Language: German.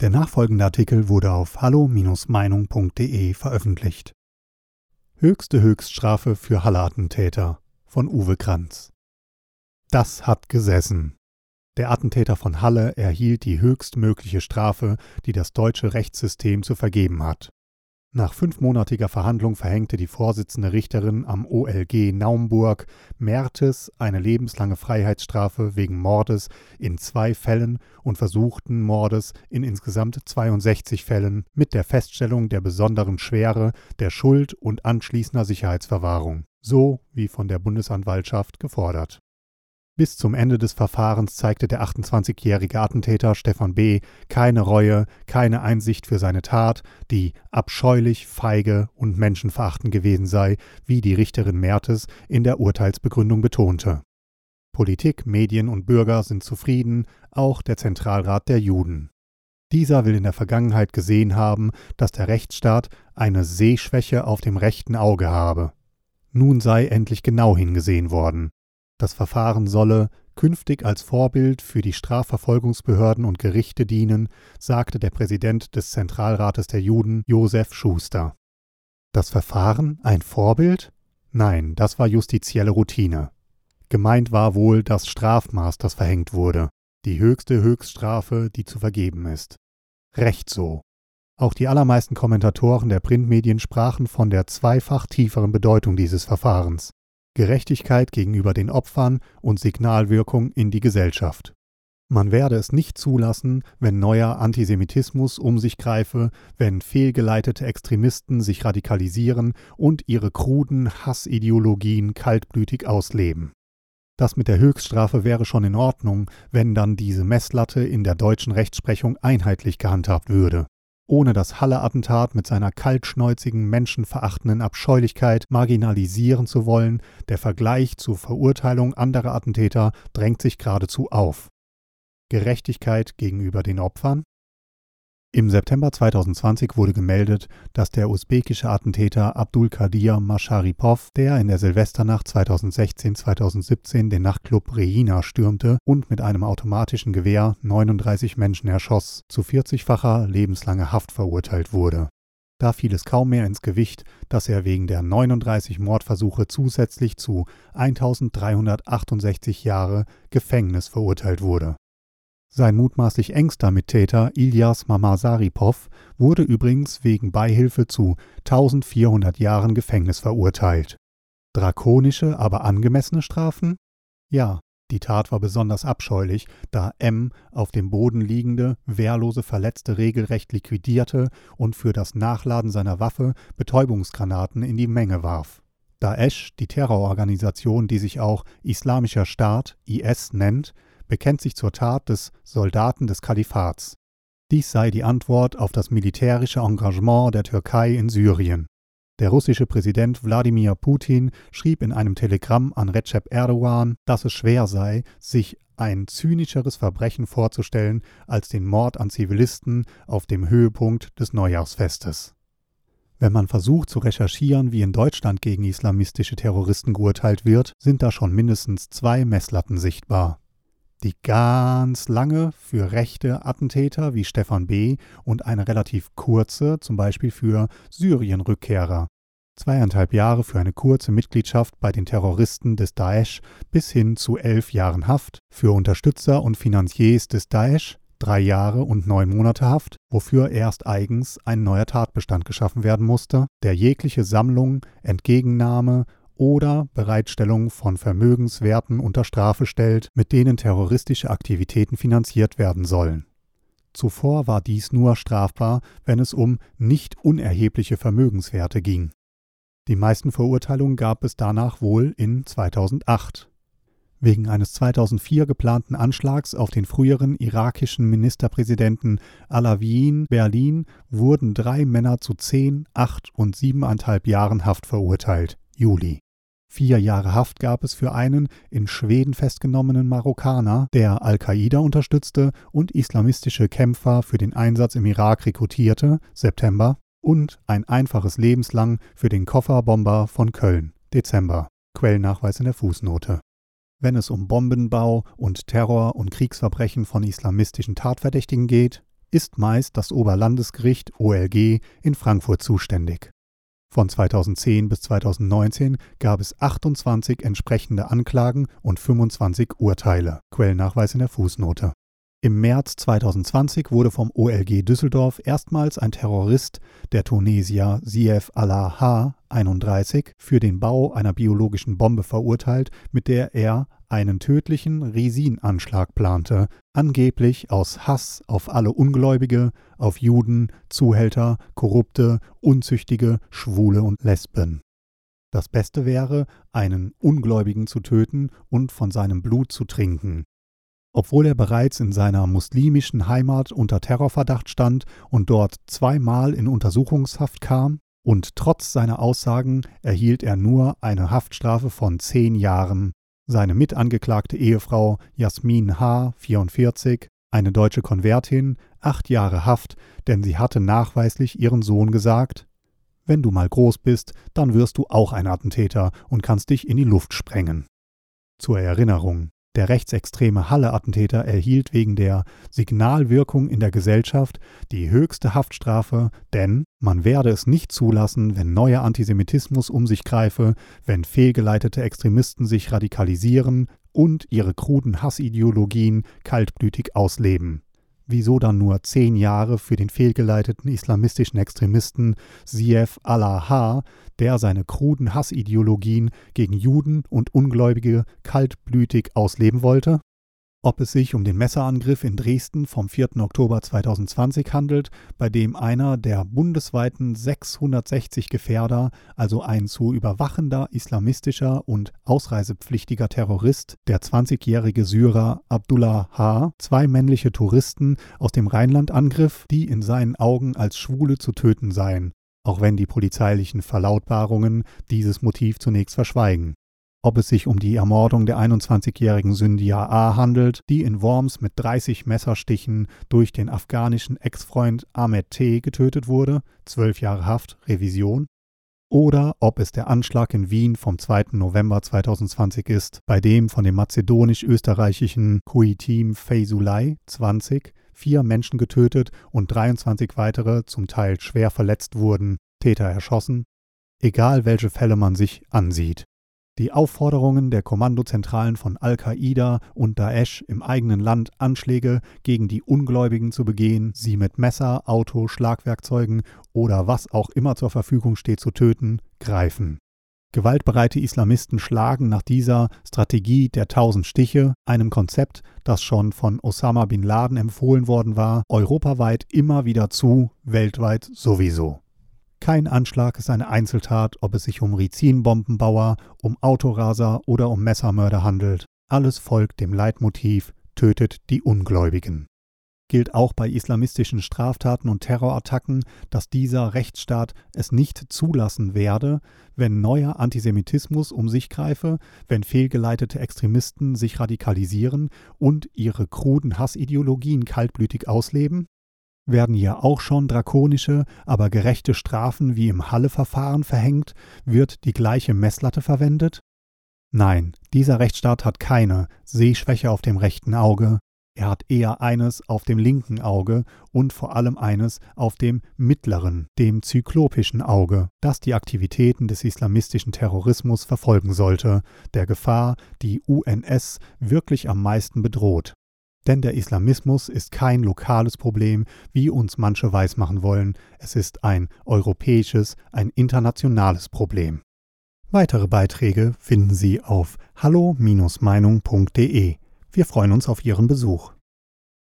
Der nachfolgende Artikel wurde auf hallo-meinung.de veröffentlicht. Höchste Höchststrafe für Halle-Attentäter von Uwe Kranz. Das hat gesessen. Der Attentäter von Halle erhielt die höchstmögliche Strafe, die das deutsche Rechtssystem zu vergeben hat. Nach fünfmonatiger Verhandlung verhängte die Vorsitzende Richterin am OLG Naumburg Mertes eine lebenslange Freiheitsstrafe wegen Mordes in zwei Fällen und versuchten Mordes in insgesamt 62 Fällen mit der Feststellung der besonderen Schwere der Schuld und anschließender Sicherheitsverwahrung, so wie von der Bundesanwaltschaft gefordert bis zum Ende des Verfahrens zeigte der 28-jährige Attentäter Stefan B. keine Reue, keine Einsicht für seine Tat, die abscheulich, feige und menschenverachtend gewesen sei, wie die Richterin Mertes in der Urteilsbegründung betonte. Politik, Medien und Bürger sind zufrieden, auch der Zentralrat der Juden. Dieser will in der Vergangenheit gesehen haben, dass der Rechtsstaat eine Sehschwäche auf dem rechten Auge habe. Nun sei endlich genau hingesehen worden. Das Verfahren solle künftig als Vorbild für die Strafverfolgungsbehörden und Gerichte dienen, sagte der Präsident des Zentralrates der Juden, Josef Schuster. Das Verfahren ein Vorbild? Nein, das war justizielle Routine. Gemeint war wohl das Strafmaß, das verhängt wurde, die höchste Höchststrafe, die zu vergeben ist. Recht so. Auch die allermeisten Kommentatoren der Printmedien sprachen von der zweifach tieferen Bedeutung dieses Verfahrens. Gerechtigkeit gegenüber den Opfern und Signalwirkung in die Gesellschaft. Man werde es nicht zulassen, wenn neuer Antisemitismus um sich greife, wenn fehlgeleitete Extremisten sich radikalisieren und ihre kruden Hassideologien kaltblütig ausleben. Das mit der Höchststrafe wäre schon in Ordnung, wenn dann diese Messlatte in der deutschen Rechtsprechung einheitlich gehandhabt würde ohne das Halle-Attentat mit seiner kaltschnäuzigen, menschenverachtenden Abscheulichkeit marginalisieren zu wollen, der Vergleich zur Verurteilung anderer Attentäter drängt sich geradezu auf. Gerechtigkeit gegenüber den Opfern? Im September 2020 wurde gemeldet, dass der usbekische Attentäter Abdul Kadir Masharipov, der in der Silvesternacht 2016-2017 den Nachtclub Reina stürmte und mit einem automatischen Gewehr 39 Menschen erschoss, zu 40-facher lebenslanger Haft verurteilt wurde. Da fiel es kaum mehr ins Gewicht, dass er wegen der 39 Mordversuche zusätzlich zu 1368 Jahre Gefängnis verurteilt wurde sein mutmaßlich engster Mittäter Ilyas Mamsaripov wurde übrigens wegen Beihilfe zu 1400 Jahren Gefängnis verurteilt. Drakonische, aber angemessene Strafen? Ja, die Tat war besonders abscheulich, da M auf dem Boden liegende, wehrlose Verletzte regelrecht liquidierte und für das Nachladen seiner Waffe Betäubungsgranaten in die Menge warf. Daesh, die Terrororganisation, die sich auch Islamischer Staat IS nennt, bekennt sich zur Tat des Soldaten des Kalifats. Dies sei die Antwort auf das militärische Engagement der Türkei in Syrien. Der russische Präsident Wladimir Putin schrieb in einem Telegramm an Recep Erdogan, dass es schwer sei, sich ein zynischeres Verbrechen vorzustellen als den Mord an Zivilisten auf dem Höhepunkt des Neujahrsfestes. Wenn man versucht zu recherchieren, wie in Deutschland gegen islamistische Terroristen geurteilt wird, sind da schon mindestens zwei Messlatten sichtbar die ganz lange für rechte Attentäter wie Stefan B. und eine relativ kurze, zum Beispiel für Syrien-Rückkehrer. Zweieinhalb Jahre für eine kurze Mitgliedschaft bei den Terroristen des Daesh bis hin zu elf Jahren Haft, für Unterstützer und Finanziers des Daesh drei Jahre und neun Monate Haft, wofür erst eigens ein neuer Tatbestand geschaffen werden musste, der jegliche Sammlung, Entgegennahme oder Bereitstellung von Vermögenswerten unter Strafe stellt, mit denen terroristische Aktivitäten finanziert werden sollen. Zuvor war dies nur strafbar, wenn es um nicht unerhebliche Vermögenswerte ging. Die meisten Verurteilungen gab es danach wohl in 2008. Wegen eines 2004 geplanten Anschlags auf den früheren irakischen Ministerpräsidenten Alawiin Berlin wurden drei Männer zu zehn, acht und siebeneinhalb Jahren Haft verurteilt. Juli. Vier Jahre Haft gab es für einen in Schweden festgenommenen Marokkaner, der Al-Qaida unterstützte und islamistische Kämpfer für den Einsatz im Irak rekrutierte, September, und ein einfaches lebenslang für den Kofferbomber von Köln, Dezember. Quellnachweis in der Fußnote. Wenn es um Bombenbau und Terror und Kriegsverbrechen von islamistischen Tatverdächtigen geht, ist meist das Oberlandesgericht OLG in Frankfurt zuständig. Von 2010 bis 2019 gab es 28 entsprechende Anklagen und 25 Urteile. Quellnachweis in der Fußnote. Im März 2020 wurde vom OLG Düsseldorf erstmals ein Terrorist, der Tunesier Sief Allah 31, für den Bau einer biologischen Bombe verurteilt, mit der er einen tödlichen Resin-Anschlag plante, angeblich aus Hass auf alle Ungläubige, auf Juden, Zuhälter, Korrupte, Unzüchtige, Schwule und Lesben. Das Beste wäre, einen Ungläubigen zu töten und von seinem Blut zu trinken. Obwohl er bereits in seiner muslimischen Heimat unter Terrorverdacht stand und dort zweimal in Untersuchungshaft kam, und trotz seiner Aussagen erhielt er nur eine Haftstrafe von zehn Jahren. Seine mitangeklagte Ehefrau Jasmin H., 44, eine deutsche Konvertin, acht Jahre Haft, denn sie hatte nachweislich ihren Sohn gesagt, wenn du mal groß bist, dann wirst du auch ein Attentäter und kannst dich in die Luft sprengen. Zur Erinnerung, der rechtsextreme Halle-Attentäter erhielt wegen der Signalwirkung in der Gesellschaft die höchste Haftstrafe, denn man werde es nicht zulassen, wenn neuer Antisemitismus um sich greife, wenn fehlgeleitete Extremisten sich radikalisieren und ihre kruden Hassideologien kaltblütig ausleben wieso dann nur zehn Jahre für den fehlgeleiteten islamistischen Extremisten Sief Allah, der seine kruden Hassideologien gegen Juden und Ungläubige kaltblütig ausleben wollte? Ob es sich um den Messerangriff in Dresden vom 4. Oktober 2020 handelt, bei dem einer der bundesweiten 660 Gefährder, also ein zu überwachender islamistischer und ausreisepflichtiger Terrorist, der 20-jährige Syrer Abdullah H., zwei männliche Touristen aus dem Rheinland angriff, die in seinen Augen als Schwule zu töten seien, auch wenn die polizeilichen Verlautbarungen dieses Motiv zunächst verschweigen ob es sich um die Ermordung der 21-jährigen Syndia A. handelt, die in Worms mit 30 Messerstichen durch den afghanischen Ex-Freund Ahmed T. getötet wurde, 12 Jahre Haft, Revision, oder ob es der Anschlag in Wien vom 2. November 2020 ist, bei dem von dem mazedonisch-österreichischen Kuitim Feysulay 20 vier Menschen getötet und 23 weitere zum Teil schwer verletzt wurden, Täter erschossen, egal welche Fälle man sich ansieht. Die Aufforderungen der Kommandozentralen von Al-Qaida und Daesh im eigenen Land Anschläge gegen die Ungläubigen zu begehen, sie mit Messer, Auto, Schlagwerkzeugen oder was auch immer zur Verfügung steht zu töten, greifen. Gewaltbereite Islamisten schlagen nach dieser Strategie der tausend Stiche, einem Konzept, das schon von Osama bin Laden empfohlen worden war, europaweit immer wieder zu, weltweit sowieso. Kein Anschlag ist eine Einzeltat, ob es sich um Rizinbombenbauer, um Autoraser oder um Messermörder handelt. Alles folgt dem Leitmotiv tötet die Ungläubigen. Gilt auch bei islamistischen Straftaten und Terrorattacken, dass dieser Rechtsstaat es nicht zulassen werde, wenn neuer Antisemitismus um sich greife, wenn fehlgeleitete Extremisten sich radikalisieren und ihre kruden Hassideologien kaltblütig ausleben? Werden hier auch schon drakonische, aber gerechte Strafen wie im Halle-Verfahren verhängt? Wird die gleiche Messlatte verwendet? Nein, dieser Rechtsstaat hat keine Sehschwäche auf dem rechten Auge, er hat eher eines auf dem linken Auge und vor allem eines auf dem mittleren, dem zyklopischen Auge, das die Aktivitäten des islamistischen Terrorismus verfolgen sollte, der Gefahr, die UNS wirklich am meisten bedroht. Denn der Islamismus ist kein lokales Problem, wie uns manche weismachen wollen, es ist ein europäisches, ein internationales Problem. Weitere Beiträge finden Sie auf hallo-meinung.de. Wir freuen uns auf Ihren Besuch.